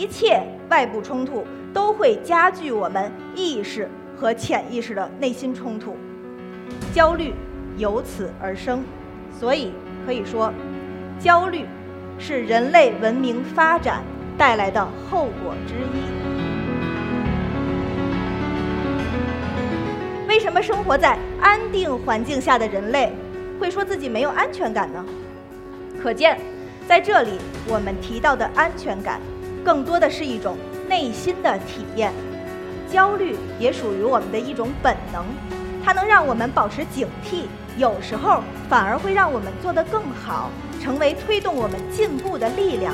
一切外部冲突都会加剧我们意识和潜意识的内心冲突，焦虑由此而生。所以可以说，焦虑是人类文明发展带来的后果之一。为什么生活在安定环境下的人类会说自己没有安全感呢？可见，在这里我们提到的安全感，更多的是一种内心的体验。焦虑也属于我们的一种本能，它能让我们保持警惕。有时候反而会让我们做得更好，成为推动我们进步的力量。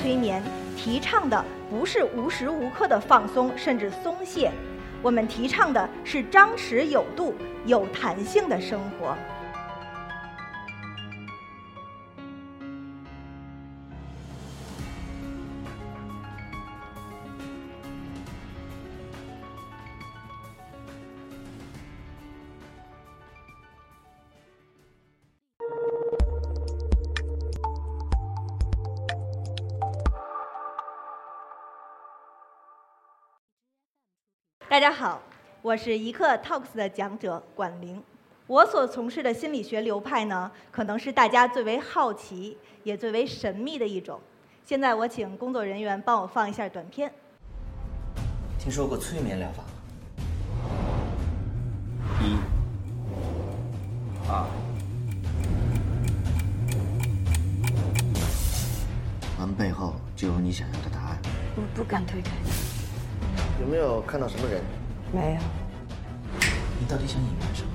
催眠提倡的不是无时无刻的放松甚至松懈，我们提倡的是张弛有度、有弹性的生活。家好，我是一刻 Talks 的讲者管玲。我所从事的心理学流派呢，可能是大家最为好奇也最为神秘的一种。现在我请工作人员帮我放一下短片。听说过催眠疗法吗？一、二，门背后就有你想要的答案。我不敢推开。有没有看到什么人？没有。你到底想隐瞒什么？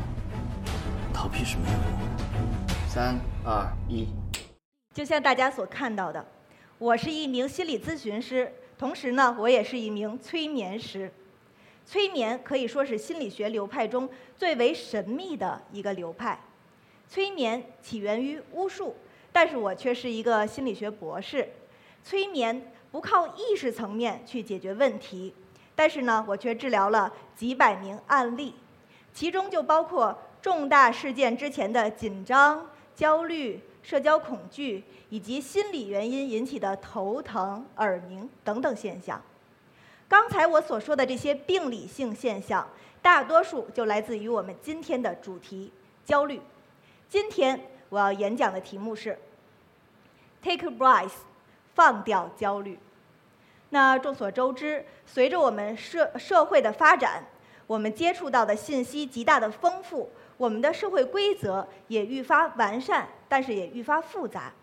逃避是没有用的。三、二、一。就像大家所看到的，我是一名心理咨询师，同时呢，我也是一名催眠师。催眠可以说是心理学流派中最为神秘的一个流派。催眠起源于巫术，但是我却是一个心理学博士。催眠不靠意识层面去解决问题。但是呢，我却治疗了几百名案例，其中就包括重大事件之前的紧张、焦虑、社交恐惧，以及心理原因引起的头疼、耳鸣等等现象。刚才我所说的这些病理性现象，大多数就来自于我们今天的主题——焦虑。今天我要演讲的题目是 “Take a breath”，放掉焦虑。那众所周知，随着我们社社会的发展，我们接触到的信息极大的丰富，我们的社会规则也愈发完善，但是也愈发复杂。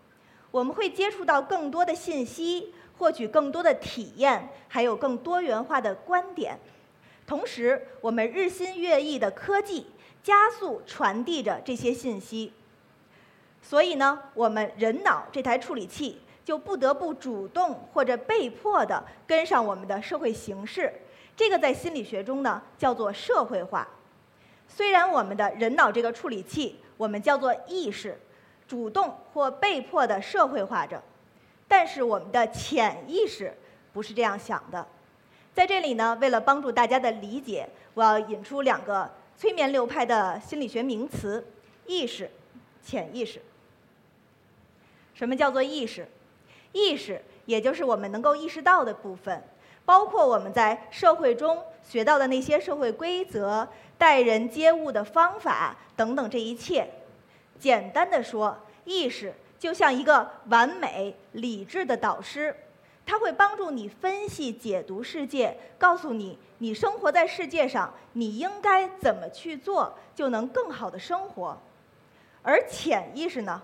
我们会接触到更多的信息，获取更多的体验，还有更多元化的观点。同时，我们日新月异的科技加速传递着这些信息。所以呢，我们人脑这台处理器。就不得不主动或者被迫地跟上我们的社会形势，这个在心理学中呢叫做社会化。虽然我们的人脑这个处理器我们叫做意识，主动或被迫的社会化着，但是我们的潜意识不是这样想的。在这里呢，为了帮助大家的理解，我要引出两个催眠流派的心理学名词：意识、潜意识。什么叫做意识？意识，也就是我们能够意识到的部分，包括我们在社会中学到的那些社会规则、待人接物的方法等等，这一切。简单的说，意识就像一个完美理智的导师，它会帮助你分析、解读世界，告诉你你生活在世界上，你应该怎么去做，就能更好的生活。而潜意识呢，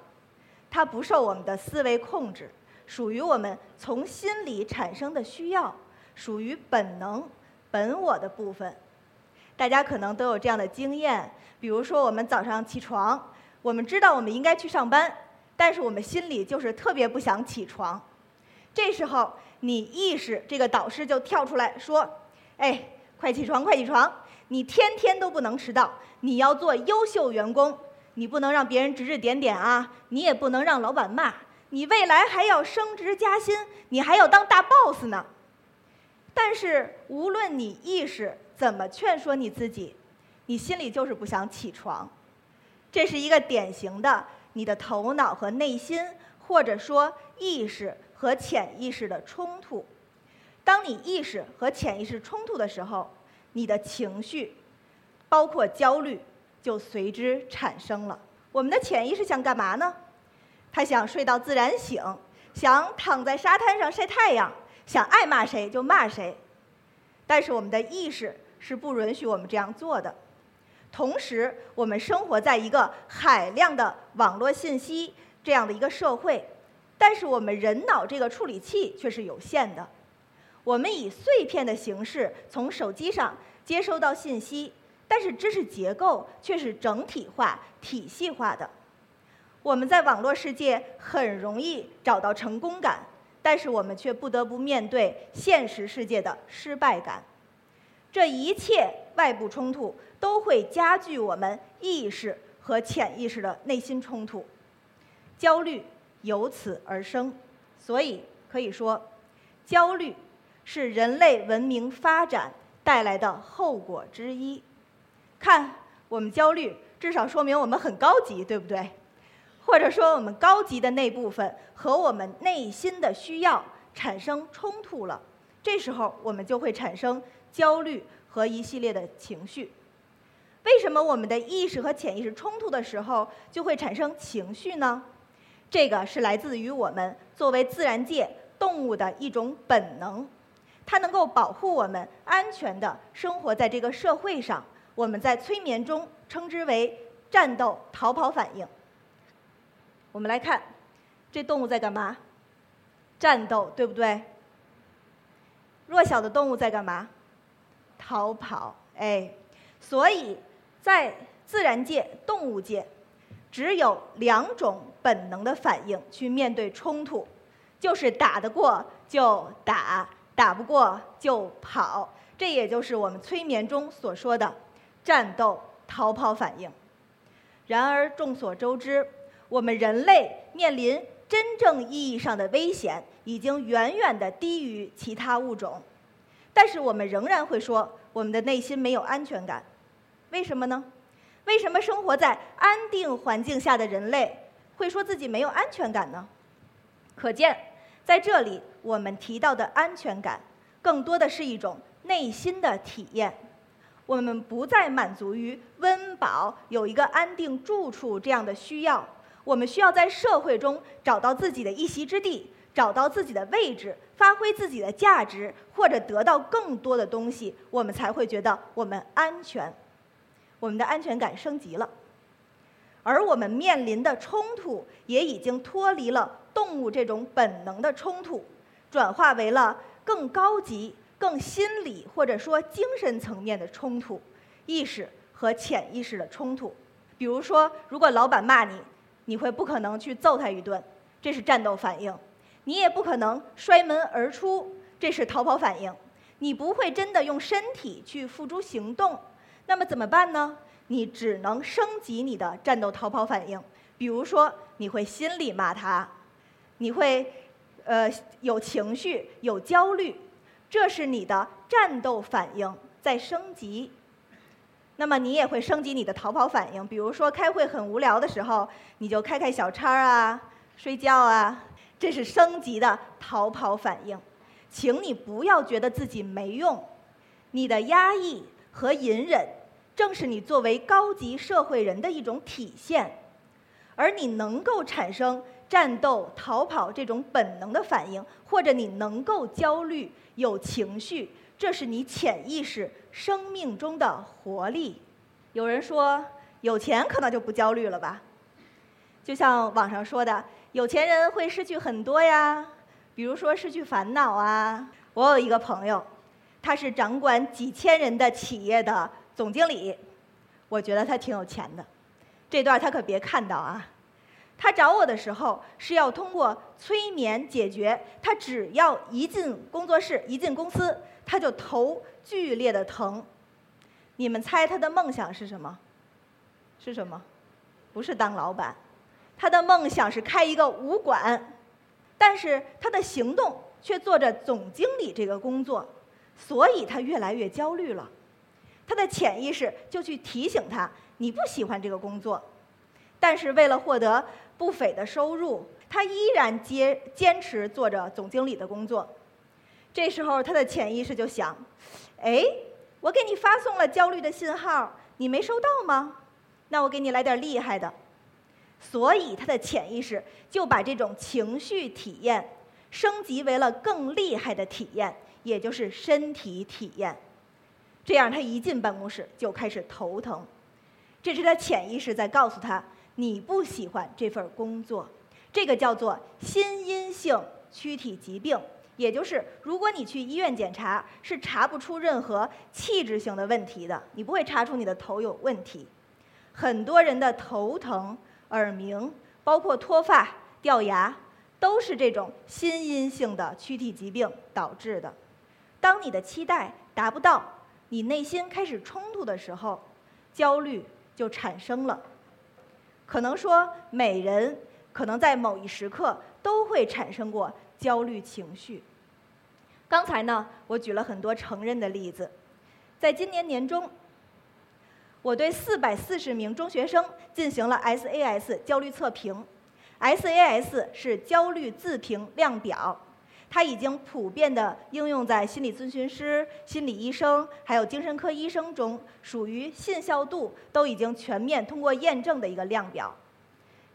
它不受我们的思维控制。属于我们从心里产生的需要，属于本能、本我的部分。大家可能都有这样的经验，比如说我们早上起床，我们知道我们应该去上班，但是我们心里就是特别不想起床。这时候，你意识这个导师就跳出来说：“哎，快起床，快起床！你天天都不能迟到，你要做优秀员工，你不能让别人指指点点啊，你也不能让老板骂。”你未来还要升职加薪，你还要当大 boss 呢。但是无论你意识怎么劝说你自己，你心里就是不想起床。这是一个典型的你的头脑和内心，或者说意识和潜意识的冲突。当你意识和潜意识冲突的时候，你的情绪，包括焦虑，就随之产生了。我们的潜意识想干嘛呢？他想睡到自然醒，想躺在沙滩上晒太阳，想爱骂谁就骂谁。但是我们的意识是不允许我们这样做的。同时，我们生活在一个海量的网络信息这样的一个社会，但是我们人脑这个处理器却是有限的。我们以碎片的形式从手机上接收到信息，但是知识结构却是整体化、体系化的。我们在网络世界很容易找到成功感，但是我们却不得不面对现实世界的失败感。这一切外部冲突都会加剧我们意识和潜意识的内心冲突，焦虑由此而生。所以可以说，焦虑。是人类文明发展带来的后果之一。看，我们焦虑，至少说明我们很高级，对不对？或者说，我们高级的那部分和我们内心的需要产生冲突了，这时候我们就会产生焦虑和一系列的情绪。为什么我们的意识和潜意识冲突的时候就会产生情绪呢？这个是来自于我们作为自然界动物的一种本能。它能够保护我们安全的生活在这个社会上，我们在催眠中称之为战斗逃跑反应。我们来看，这动物在干嘛？战斗，对不对？弱小的动物在干嘛？逃跑，哎，所以在自然界、动物界，只有两种本能的反应去面对冲突，就是打得过就打。打不过就跑，这也就是我们催眠中所说的战斗逃跑反应。然而众所周知，我们人类面临真正意义上的危险已经远远的低于其他物种，但是我们仍然会说我们的内心没有安全感。为什么呢？为什么生活在安定环境下的人类会说自己没有安全感呢？可见，在这里。我们提到的安全感，更多的是一种内心的体验。我们不再满足于温饱、有一个安定住处这样的需要，我们需要在社会中找到自己的一席之地，找到自己的位置，发挥自己的价值，或者得到更多的东西，我们才会觉得我们安全。我们的安全感升级了，而我们面临的冲突也已经脱离了动物这种本能的冲突。转化为了更高级、更心理或者说精神层面的冲突，意识和潜意识的冲突。比如说，如果老板骂你，你会不可能去揍他一顿，这是战斗反应；你也不可能摔门而出，这是逃跑反应。你不会真的用身体去付诸行动，那么怎么办呢？你只能升级你的战斗逃跑反应。比如说，你会心里骂他，你会。呃，有情绪，有焦虑，这是你的战斗反应在升级。那么你也会升级你的逃跑反应，比如说开会很无聊的时候，你就开开小差啊，睡觉啊，这是升级的逃跑反应。请你不要觉得自己没用，你的压抑和隐忍，正是你作为高级社会人的一种体现，而你能够产生。战斗、逃跑这种本能的反应，或者你能够焦虑、有情绪，这是你潜意识生命中的活力。有人说，有钱可能就不焦虑了吧？就像网上说的，有钱人会失去很多呀，比如说失去烦恼啊。我有一个朋友，他是掌管几千人的企业的总经理，我觉得他挺有钱的。这段他可别看到啊。他找我的时候是要通过催眠解决，他只要一进工作室、一进公司，他就头剧烈的疼。你们猜他的梦想是什么？是什么？不是当老板，他的梦想是开一个武馆，但是他的行动却做着总经理这个工作，所以他越来越焦虑了。他的潜意识就去提醒他：你不喜欢这个工作。但是为了获得不菲的收入，他依然坚坚持做着总经理的工作。这时候，他的潜意识就想：哎，我给你发送了焦虑的信号，你没收到吗？那我给你来点厉害的。所以，他的潜意识就把这种情绪体验升级为了更厉害的体验，也就是身体体验。这样，他一进办公室就开始头疼。这是他潜意识在告诉他：你不喜欢这份工作。这个叫做心因性躯体疾病，也就是如果你去医院检查，是查不出任何器质性的问题的，你不会查出你的头有问题。很多人的头疼、耳鸣，包括脱发、掉牙，都是这种心因性的躯体疾病导致的。当你的期待达不到，你内心开始冲突的时候，焦虑就产生了。可能说，每人可能在某一时刻都会产生过焦虑情绪。刚才呢，我举了很多成人的例子，在今年年中，我对四百四十名中学生进行了 SAS 焦虑测评。SAS 是焦虑自评量表。它已经普遍的应用在心理咨询师、心理医生，还有精神科医生中，属于信效度都已经全面通过验证的一个量表。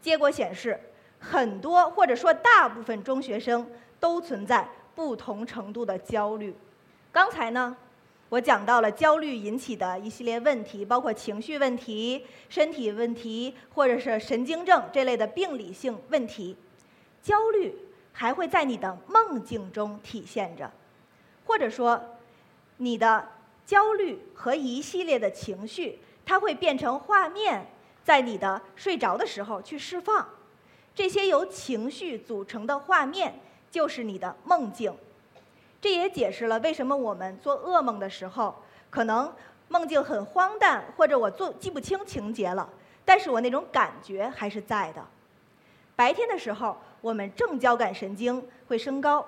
结果显示，很多或者说大部分中学生都存在不同程度的焦虑。刚才呢，我讲到了焦虑引起的一系列问题，包括情绪问题、身体问题，或者是神经症这类的病理性问题。焦虑。还会在你的梦境中体现着，或者说，你的焦虑和一系列的情绪，它会变成画面，在你的睡着的时候去释放。这些由情绪组成的画面，就是你的梦境。这也解释了为什么我们做噩梦的时候，可能梦境很荒诞，或者我做记不清情节了，但是我那种感觉还是在的。白天的时候。我们正交感神经会升高，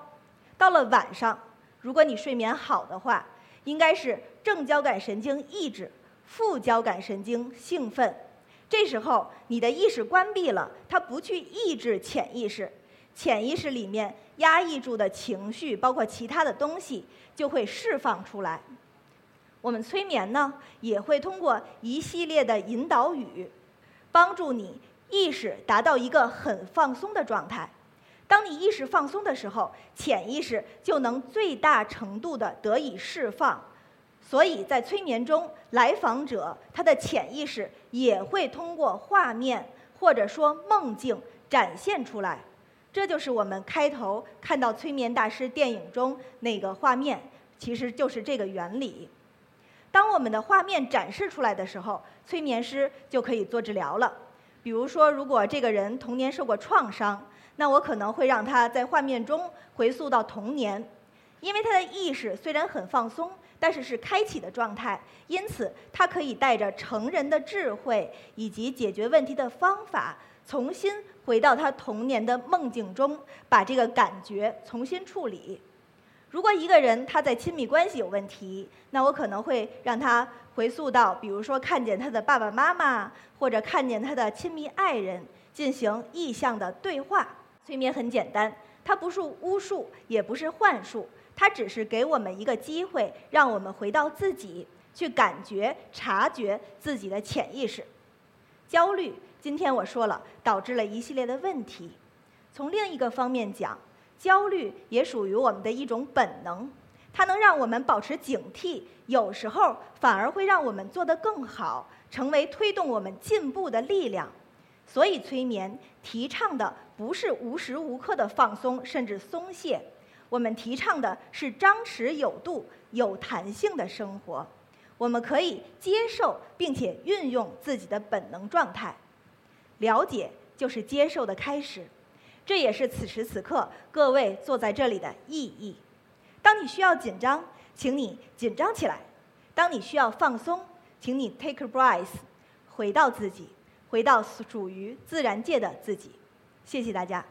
到了晚上，如果你睡眠好的话，应该是正交感神经抑制，副交感神经兴奋。这时候你的意识关闭了，它不去抑制潜意识，潜意识里面压抑住的情绪，包括其他的东西，就会释放出来。我们催眠呢，也会通过一系列的引导语，帮助你。意识达到一个很放松的状态，当你意识放松的时候，潜意识就能最大程度的得以释放。所以在催眠中，来访者他的潜意识也会通过画面或者说梦境展现出来。这就是我们开头看到催眠大师电影中那个画面，其实就是这个原理。当我们的画面展示出来的时候，催眠师就可以做治疗了。比如说，如果这个人童年受过创伤，那我可能会让他在画面中回溯到童年，因为他的意识虽然很放松，但是是开启的状态，因此他可以带着成人的智慧以及解决问题的方法，重新回到他童年的梦境中，把这个感觉重新处理。如果一个人他在亲密关系有问题，那我可能会让他。回溯到，比如说看见他的爸爸妈妈，或者看见他的亲密爱人，进行意向的对话。催眠很简单，它不是巫术，也不是幻术，它只是给我们一个机会，让我们回到自己，去感觉、察觉自己的潜意识。焦虑，今天我说了，导致了一系列的问题。从另一个方面讲，焦虑也属于我们的一种本能。它能让我们保持警惕，有时候反而会让我们做得更好，成为推动我们进步的力量。所以，催眠提倡的不是无时无刻的放松甚至松懈，我们提倡的是张弛有度、有弹性的生活。我们可以接受并且运用自己的本能状态，了解就是接受的开始。这也是此时此刻各位坐在这里的意义。当你需要紧张，请你紧张起来；当你需要放松，请你 take a breath，回到自己，回到属于自然界的自己。谢谢大家。